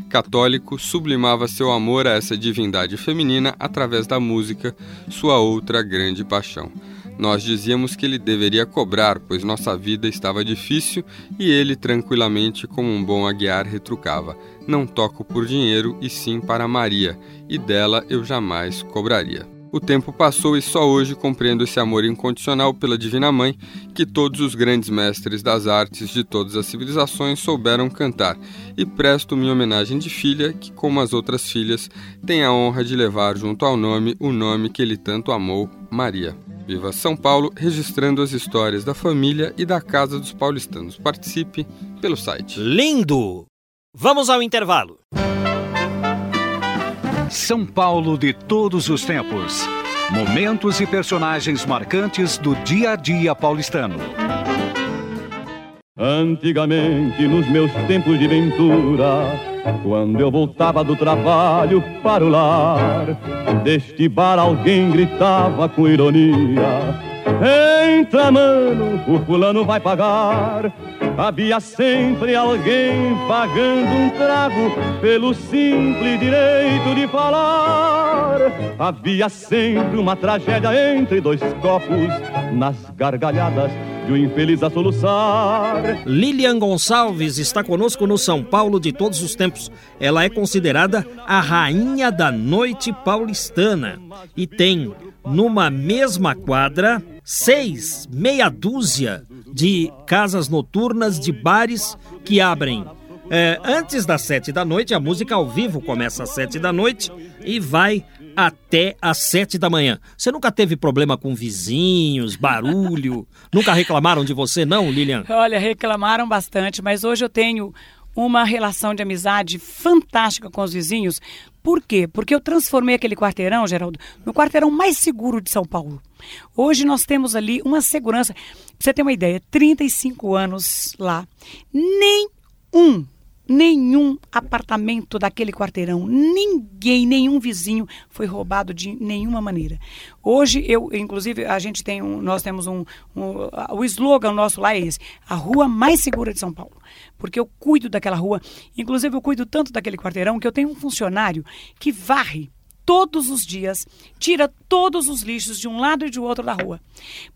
Católico, sublimava seu amor a essa divindade feminina através da música, sua outra grande paixão. Nós dizíamos que ele deveria cobrar, pois nossa vida estava difícil, e ele, tranquilamente, como um bom aguiar, retrucava: Não toco por dinheiro, e sim para Maria, e dela eu jamais cobraria. O tempo passou e só hoje compreendo esse amor incondicional pela Divina Mãe que todos os grandes mestres das artes de todas as civilizações souberam cantar, e presto minha homenagem de filha, que, como as outras filhas, tem a honra de levar junto ao nome o nome que ele tanto amou, Maria. Viva São Paulo, registrando as histórias da família e da Casa dos Paulistanos. Participe pelo site. Lindo! Vamos ao intervalo. São Paulo de todos os tempos. Momentos e personagens marcantes do dia a dia paulistano. Antigamente, nos meus tempos de ventura, quando eu voltava do trabalho para o lar, deste bar alguém gritava com ironia: entra, mano, o fulano vai pagar. Havia sempre alguém pagando um trago pelo simples direito de falar. Havia sempre uma tragédia entre dois copos nas gargalhadas de infeliz a soluçar. Lilian Gonçalves está conosco no São Paulo de todos os tempos. Ela é considerada a rainha da noite paulistana e tem numa mesma quadra seis, meia dúzia de casas noturnas, de bares que abrem é, antes das sete da noite. A música ao vivo começa às sete da noite e vai até às sete da manhã. Você nunca teve problema com vizinhos, barulho? <laughs> nunca reclamaram de você, não, Lilian? Olha, reclamaram bastante, mas hoje eu tenho uma relação de amizade fantástica com os vizinhos. Por quê? Porque eu transformei aquele quarteirão, Geraldo, no quarteirão mais seguro de São Paulo. Hoje nós temos ali uma segurança. Pra você ter uma ideia, 35 anos lá. Nem um nenhum apartamento daquele quarteirão, ninguém, nenhum vizinho foi roubado de nenhuma maneira. Hoje eu, inclusive, a gente tem um, nós temos um, um, o slogan nosso lá é esse: a rua mais segura de São Paulo, porque eu cuido daquela rua. Inclusive eu cuido tanto daquele quarteirão que eu tenho um funcionário que varre todos os dias, tira todos os lixos de um lado e de outro da rua.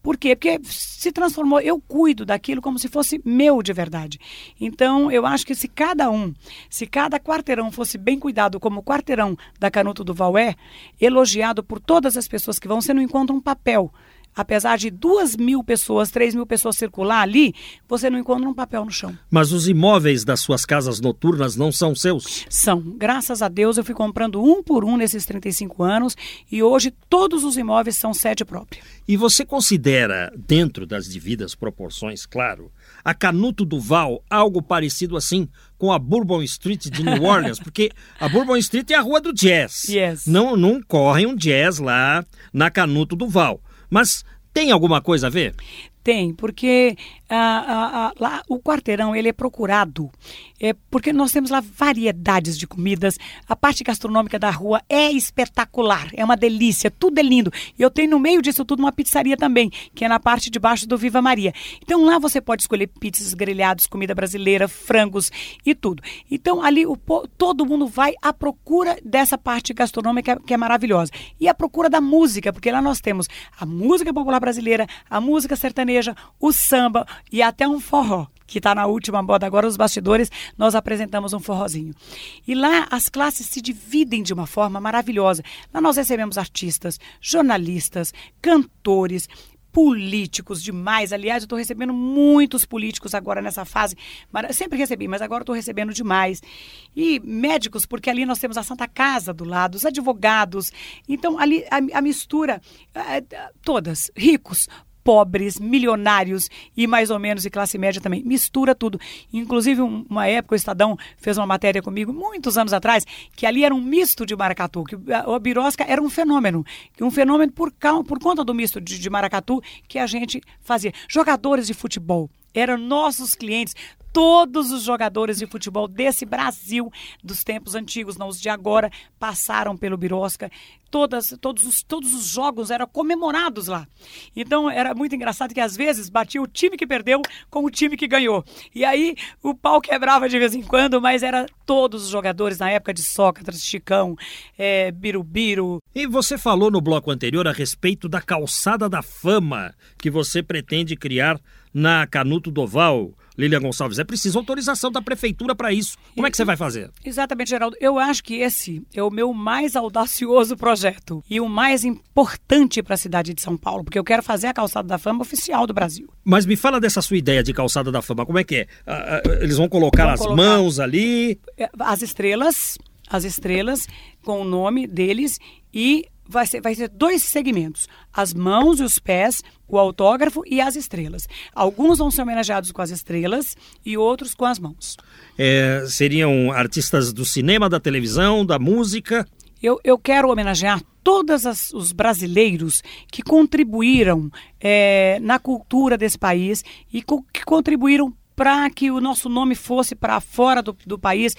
Por quê? Porque se transformou, eu cuido daquilo como se fosse meu de verdade. Então, eu acho que se cada um, se cada quarteirão fosse bem cuidado como o quarteirão da Canuto do Vaué, elogiado por todas as pessoas que vão, você não encontra um papel apesar de duas mil pessoas, três mil pessoas circular ali, você não encontra um papel no chão. Mas os imóveis das suas casas noturnas não são seus? São. Graças a Deus eu fui comprando um por um nesses 35 anos e hoje todos os imóveis são sede própria. E você considera, dentro das devidas proporções, claro, a Canuto Duval algo parecido assim com a Bourbon Street de New Orleans? <laughs> Porque a Bourbon Street é a rua do jazz. Yes. Não, não corre um jazz lá na Canuto Duval. Mas tem alguma coisa a ver? Tem, porque ah, ah, ah, lá o quarteirão ele é procurado, é, porque nós temos lá variedades de comidas. A parte gastronômica da rua é espetacular, é uma delícia, tudo é lindo. E eu tenho no meio disso tudo uma pizzaria também, que é na parte de baixo do Viva Maria. Então lá você pode escolher pizzas, grelhados, comida brasileira, frangos e tudo. Então ali o, todo mundo vai à procura dessa parte gastronômica que é maravilhosa. E à procura da música, porque lá nós temos a música popular brasileira, a música sertaneja sertaneja, o samba e até um forró que está na última moda agora, os bastidores, nós apresentamos um forrozinho. E lá as classes se dividem de uma forma maravilhosa. Lá nós recebemos artistas, jornalistas, cantores, políticos demais. Aliás, eu estou recebendo muitos políticos agora nessa fase. Sempre recebi, mas agora estou recebendo demais. E médicos, porque ali nós temos a Santa Casa do lado, os advogados. Então, ali a, a mistura, é, todas, ricos, pobres, milionários e mais ou menos de classe média também. Mistura tudo. Inclusive, uma época o Estadão fez uma matéria comigo, muitos anos atrás, que ali era um misto de maracatu, que a birosca era um fenômeno. Um fenômeno por, por conta do misto de, de maracatu que a gente fazia. Jogadores de futebol eram nossos clientes todos os jogadores de futebol desse Brasil, dos tempos antigos, não os de agora, passaram pelo Birosca. Todas, todos, os, todos os jogos eram comemorados lá. Então era muito engraçado que às vezes batia o time que perdeu com o time que ganhou. E aí o pau quebrava de vez em quando, mas era todos os jogadores na época de Sócrates, Chicão, é, Birubiru. E você falou no bloco anterior a respeito da calçada da fama que você pretende criar na Canuto Doval. Lilian Gonçalves, é preciso autorização da prefeitura para isso. Como é que você vai fazer? Exatamente, Geraldo. Eu acho que esse é o meu mais audacioso projeto e o mais importante para a cidade de São Paulo, porque eu quero fazer a Calçada da Fama oficial do Brasil. Mas me fala dessa sua ideia de Calçada da Fama. Como é que é? Ah, ah, eles vão colocar vão as colocar mãos ali? É, as estrelas, as estrelas com o nome deles e vai ser, vai ser dois segmentos: as mãos e os pés, o autógrafo e as estrelas. Alguns vão ser homenageados com as estrelas e outros com as mãos. É, seriam artistas do cinema, da televisão, da música? Eu, eu quero homenagear todos os brasileiros que contribuíram é, na cultura desse país e co que contribuíram para que o nosso nome fosse para fora do, do país,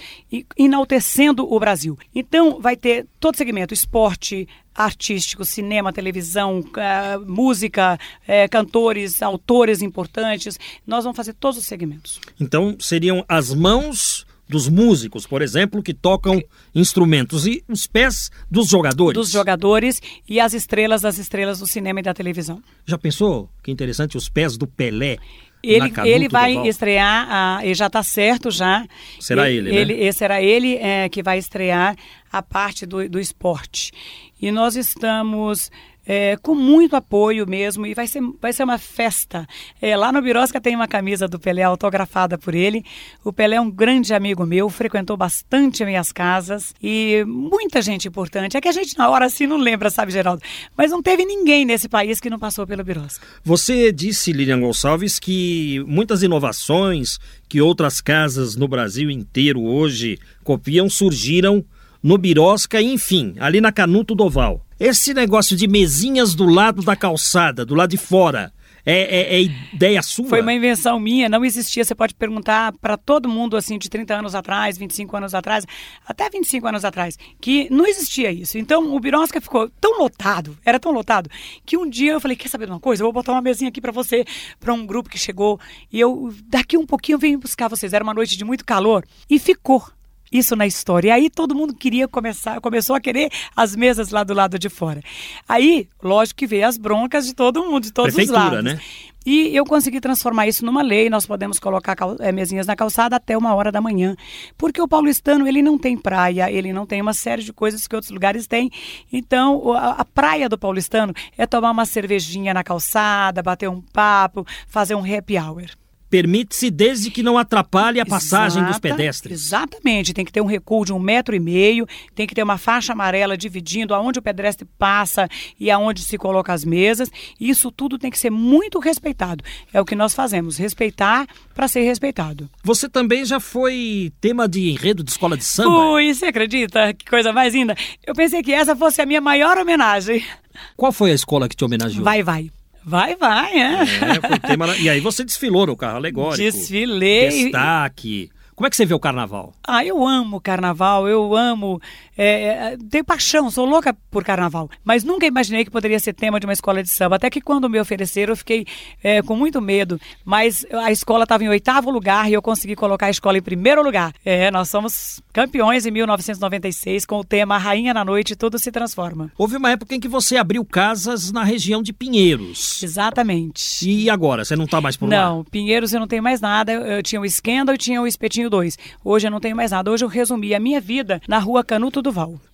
enaltecendo o Brasil. Então, vai ter todo segmento: esporte, artístico, cinema, televisão, uh, música, uh, cantores, autores importantes. Nós vamos fazer todos os segmentos. Então, seriam as mãos dos músicos, por exemplo, que tocam instrumentos e os pés dos jogadores. Dos jogadores e as estrelas das estrelas do cinema e da televisão. Já pensou? Que interessante, os pés do Pelé. Ele, ele vai estrear, a, ele já está certo já. Será ele, ele, né? ele Será ele é, que vai estrear a parte do, do esporte. E nós estamos é, com muito apoio mesmo, e vai ser, vai ser uma festa. É, lá no Birosca tem uma camisa do Pelé autografada por ele. O Pelé é um grande amigo meu, frequentou bastante minhas casas e muita gente importante. É que a gente na hora assim não lembra, sabe, Geraldo? Mas não teve ninguém nesse país que não passou pelo Birosca. Você disse, Lilian Gonçalves, que muitas inovações que outras casas no Brasil inteiro hoje copiam surgiram no Birosca, enfim, ali na Canuto do Oval. Esse negócio de mesinhas do lado da calçada, do lado de fora, é, é, é, ideia sua? Foi uma invenção minha, não existia. Você pode perguntar para todo mundo assim de 30 anos atrás, 25 anos atrás, até 25 anos atrás, que não existia isso. Então o Birosca ficou tão lotado, era tão lotado, que um dia eu falei: quer saber de uma coisa? Eu vou botar uma mesinha aqui para você, para um grupo que chegou. E eu, daqui um pouquinho, eu venho buscar vocês. Era uma noite de muito calor e ficou isso na história. E aí todo mundo queria começar, começou a querer as mesas lá do lado de fora. Aí, lógico que veio as broncas de todo mundo, de todos Prefeitura, os lados. né? E eu consegui transformar isso numa lei, nós podemos colocar é, mesinhas na calçada até uma hora da manhã. Porque o paulistano, ele não tem praia, ele não tem uma série de coisas que outros lugares têm. Então, a, a praia do paulistano é tomar uma cervejinha na calçada, bater um papo, fazer um happy hour. Permite-se desde que não atrapalhe a passagem Exata, dos pedestres. Exatamente, tem que ter um recuo de um metro e meio, tem que ter uma faixa amarela dividindo aonde o pedestre passa e aonde se coloca as mesas. Isso tudo tem que ser muito respeitado. É o que nós fazemos, respeitar para ser respeitado. Você também já foi tema de enredo de escola de samba? Fui, você acredita? Que coisa mais linda. Eu pensei que essa fosse a minha maior homenagem. Qual foi a escola que te homenageou? Vai, vai. Vai, vai, é. é tema... E aí você desfilou no carro alegórico. Desfilei. Destaque. Como é que você vê o carnaval? Ah, eu amo carnaval, eu amo. É, é, tenho paixão, sou louca por carnaval. Mas nunca imaginei que poderia ser tema de uma escola de samba. Até que quando me ofereceram, eu fiquei é, com muito medo. Mas a escola estava em oitavo lugar e eu consegui colocar a escola em primeiro lugar. É, nós somos campeões em 1996 com o tema Rainha na Noite Tudo se Transforma. Houve uma época em que você abriu casas na região de Pinheiros. Exatamente. E agora? Você não está mais por lá? Não, Pinheiros eu não tenho mais nada. Eu, eu tinha o Scandal e tinha o Espetinho 2. Hoje eu não tenho mais nada. Hoje eu resumi a minha vida na rua Canuto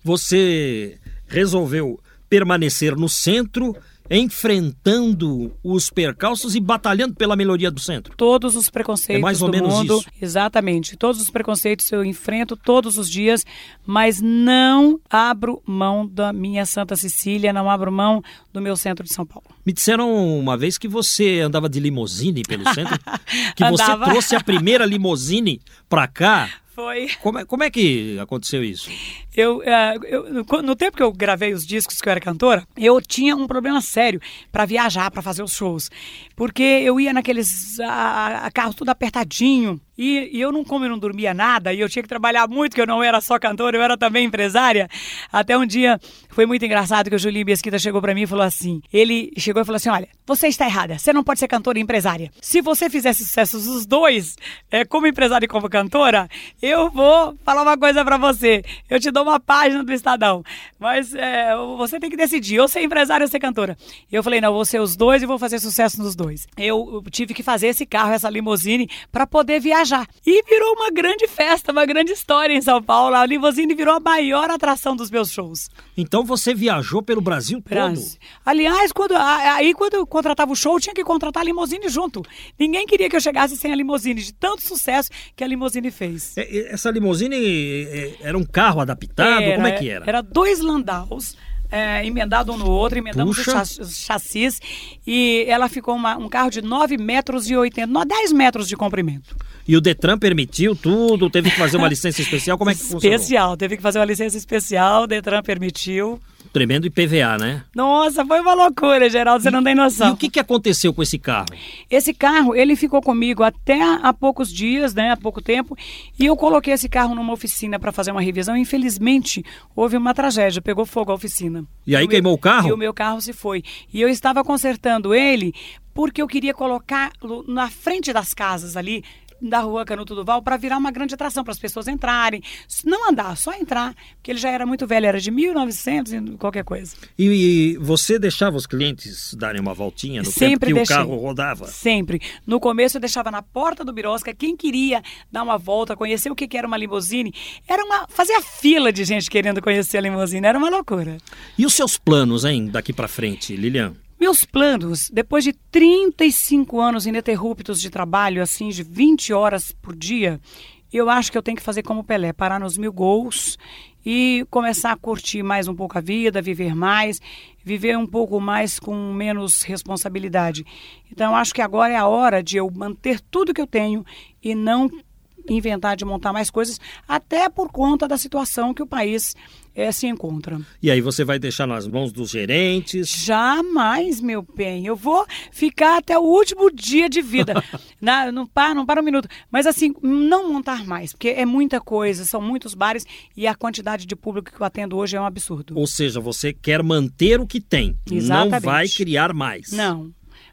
Você resolveu permanecer no centro enfrentando os percalços e batalhando pela melhoria do centro. Todos os preconceitos é mais ou do menos mundo, isso. exatamente. Todos os preconceitos eu enfrento todos os dias, mas não abro mão da minha Santa Cecília, não abro mão do meu centro de São Paulo. Me disseram uma vez que você andava de limusine pelo centro, <laughs> que você trouxe a primeira limusine para cá foi. Como é, como é que aconteceu isso? Eu, uh, eu, no tempo que eu gravei os discos que eu era cantora, eu tinha um problema sério para viajar, para fazer os shows. Porque eu ia naqueles a, a carro tudo apertadinho. E, e, eu não, como eu não dormia nada, e eu tinha que trabalhar muito, que eu não era só cantora, eu era também empresária. Até um dia foi muito engraçado que o Julinho Mesquita chegou para mim e falou assim: ele chegou e falou assim: olha, você está errada, você não pode ser cantora e empresária. Se você fizesse sucessos os dois, é, como empresária e como cantora, eu vou falar uma coisa para você. Eu te dou uma página do Estadão, mas é, você tem que decidir, ou ser empresária ou ser cantora. Eu falei: não, vou ser os dois e vou fazer sucesso nos dois. Eu tive que fazer esse carro, essa limusine, para poder viajar E virou uma grande festa, uma grande história em São Paulo. A Limousine virou a maior atração dos meus shows. Então você viajou pelo Brasil todo? Aliás, quando, aí quando eu contratava o show, tinha que contratar a Limousine junto. Ninguém queria que eu chegasse sem a Limousine, de tanto sucesso que a Limousine fez. É, essa Limousine é, era um carro adaptado? Era, Como é que era? Era dois landaus é, emendado um no outro, emendamos os chassis e ela ficou uma, um carro de 9 metros e 80, 10 metros de comprimento. E o Detran permitiu tudo? Teve que fazer uma licença especial? Como é que funcionou? Especial, teve que fazer uma licença especial, o Detran permitiu. Tremendo IPVA, né? Nossa, foi uma loucura, Geraldo, você não tem noção. E o que, que aconteceu com esse carro? Esse carro, ele ficou comigo até há poucos dias, né, há pouco tempo, e eu coloquei esse carro numa oficina para fazer uma revisão. Infelizmente, houve uma tragédia, pegou fogo a oficina. E aí o queimou meu, o carro? E o meu carro se foi. E eu estava consertando ele porque eu queria colocá-lo na frente das casas ali, da rua Canuto Duval para virar uma grande atração para as pessoas entrarem. Não andar, só entrar, porque ele já era muito velho, era de 1900 e qualquer coisa. E, e você deixava os clientes darem uma voltinha no Sempre tempo que deixei. o carro rodava? Sempre. No começo eu deixava na porta do Birosca, quem queria dar uma volta, conhecer o que que era uma limusine, era uma fazia fila de gente querendo conhecer a limusine, era uma loucura. E os seus planos, hein, daqui para frente, Lilian? Meus planos, depois de 35 anos ininterruptos de trabalho, assim, de 20 horas por dia, eu acho que eu tenho que fazer como Pelé, parar nos mil gols e começar a curtir mais um pouco a vida, viver mais, viver um pouco mais com menos responsabilidade. Então, acho que agora é a hora de eu manter tudo que eu tenho e não inventar de montar mais coisas, até por conta da situação que o país é, se encontra. E aí você vai deixar nas mãos dos gerentes? Jamais, meu bem. Eu vou ficar até o último dia de vida. <laughs> Na, não, para, não para um minuto. Mas assim, não montar mais, porque é muita coisa, são muitos bares e a quantidade de público que eu atendo hoje é um absurdo. Ou seja, você quer manter o que tem, Exatamente. não vai criar mais. Não.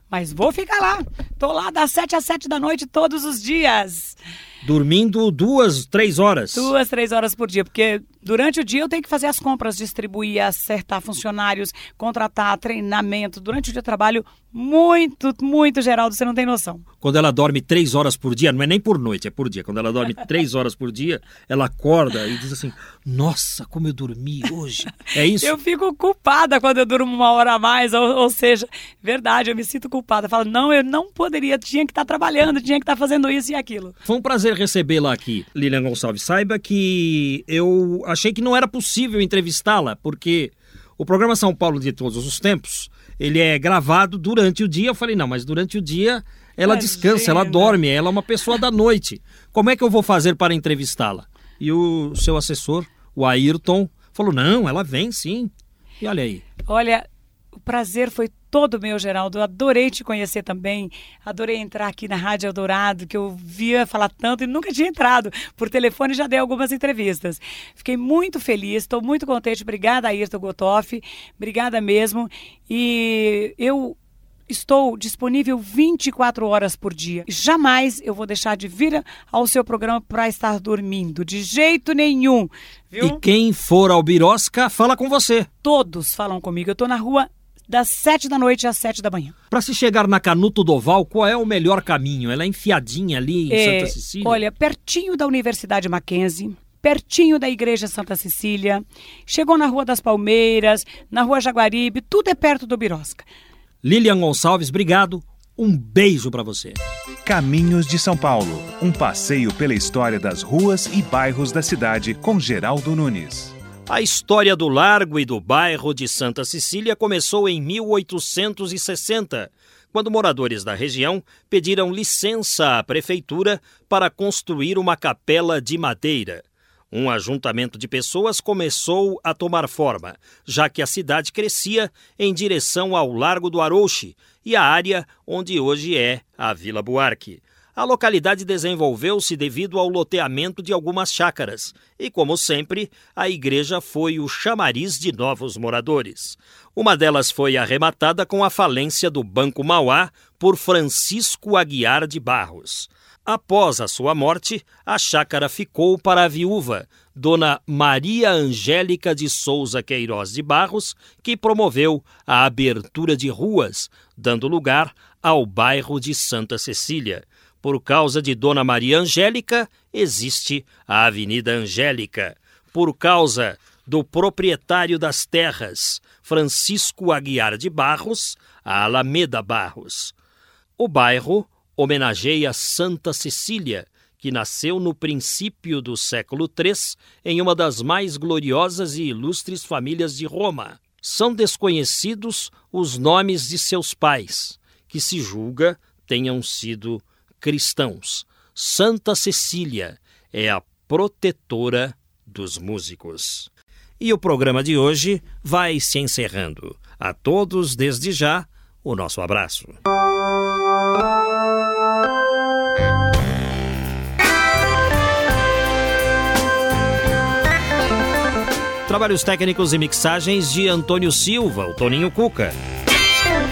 Mas vou ficar lá. Tô lá das 7 às 7 da noite todos os dias. Dormindo duas, três horas. Duas, três horas por dia, porque durante o dia eu tenho que fazer as compras, distribuir, acertar funcionários, contratar, treinamento. Durante o dia eu trabalho muito, muito, Geraldo, você não tem noção. Quando ela dorme três horas por dia, não é nem por noite, é por dia. Quando ela dorme três horas por dia, ela acorda e diz assim: Nossa, como eu dormi hoje. É isso? Eu fico culpada quando eu durmo uma hora a mais, ou, ou seja, verdade, eu me sinto culpada. Eu falo, não, eu não poderia, tinha que estar trabalhando, tinha que estar fazendo isso e aquilo. Foi um prazer recebê-la aqui, Lilian Gonçalves. Saiba que eu achei que não era possível entrevistá-la, porque o programa São Paulo de Todos os Tempos, ele é gravado durante o dia. Eu falei, não, mas durante o dia ela Imagina. descansa, ela dorme, ela é uma pessoa da noite. Como é que eu vou fazer para entrevistá-la? E o seu assessor, o Ayrton, falou, não, ela vem sim. E olha aí. Olha, o prazer foi todo meu, Geraldo. Adorei te conhecer também. Adorei entrar aqui na Rádio Eldorado, que eu via falar tanto e nunca tinha entrado. Por telefone já dei algumas entrevistas. Fiquei muito feliz, estou muito contente. Obrigada, Ayrton Gotoff. Obrigada mesmo. E eu estou disponível 24 horas por dia. Jamais eu vou deixar de vir ao seu programa para estar dormindo, de jeito nenhum. Viu? E quem for ao Birosca, fala com você. Todos falam comigo. Eu estou na rua das 7 da noite às 7 da manhã. Para se chegar na Canuto Doval, qual é o melhor caminho? Ela é enfiadinha ali em É, Santa Cecília? Olha, pertinho da Universidade Mackenzie, pertinho da Igreja Santa Cecília, chegou na Rua das Palmeiras, na Rua Jaguaribe, tudo é perto do Birosca. Lilian Gonçalves, obrigado. Um beijo para você. Caminhos de São Paulo, um passeio pela história das ruas e bairros da cidade com Geraldo Nunes. A história do Largo e do bairro de Santa Cecília começou em 1860, quando moradores da região pediram licença à prefeitura para construir uma capela de madeira. Um ajuntamento de pessoas começou a tomar forma, já que a cidade crescia em direção ao Largo do Arouche e a área onde hoje é a Vila Buarque. A localidade desenvolveu-se devido ao loteamento de algumas chácaras e, como sempre, a igreja foi o chamariz de novos moradores. Uma delas foi arrematada com a falência do Banco Mauá por Francisco Aguiar de Barros. Após a sua morte, a chácara ficou para a viúva, Dona Maria Angélica de Souza Queiroz de Barros, que promoveu a abertura de ruas, dando lugar ao bairro de Santa Cecília. Por causa de Dona Maria Angélica, existe a Avenida Angélica. Por causa do proprietário das terras, Francisco Aguiar de Barros, a Alameda Barros. O bairro homenageia Santa Cecília, que nasceu no princípio do século III em uma das mais gloriosas e ilustres famílias de Roma. São desconhecidos os nomes de seus pais, que se julga tenham sido cristãos. Santa Cecília é a protetora dos músicos. E o programa de hoje vai se encerrando. A todos, desde já, o nosso abraço. Trabalhos técnicos e mixagens de Antônio Silva, o Toninho Cuca.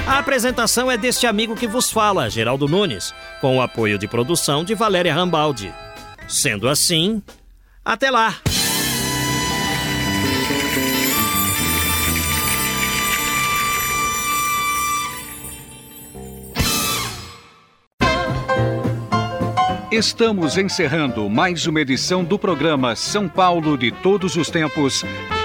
A apresentação é deste amigo que vos fala, Geraldo Nunes, com o apoio de produção de Valéria Rambaldi. Sendo assim, até lá! Estamos encerrando mais uma edição do programa São Paulo de Todos os Tempos.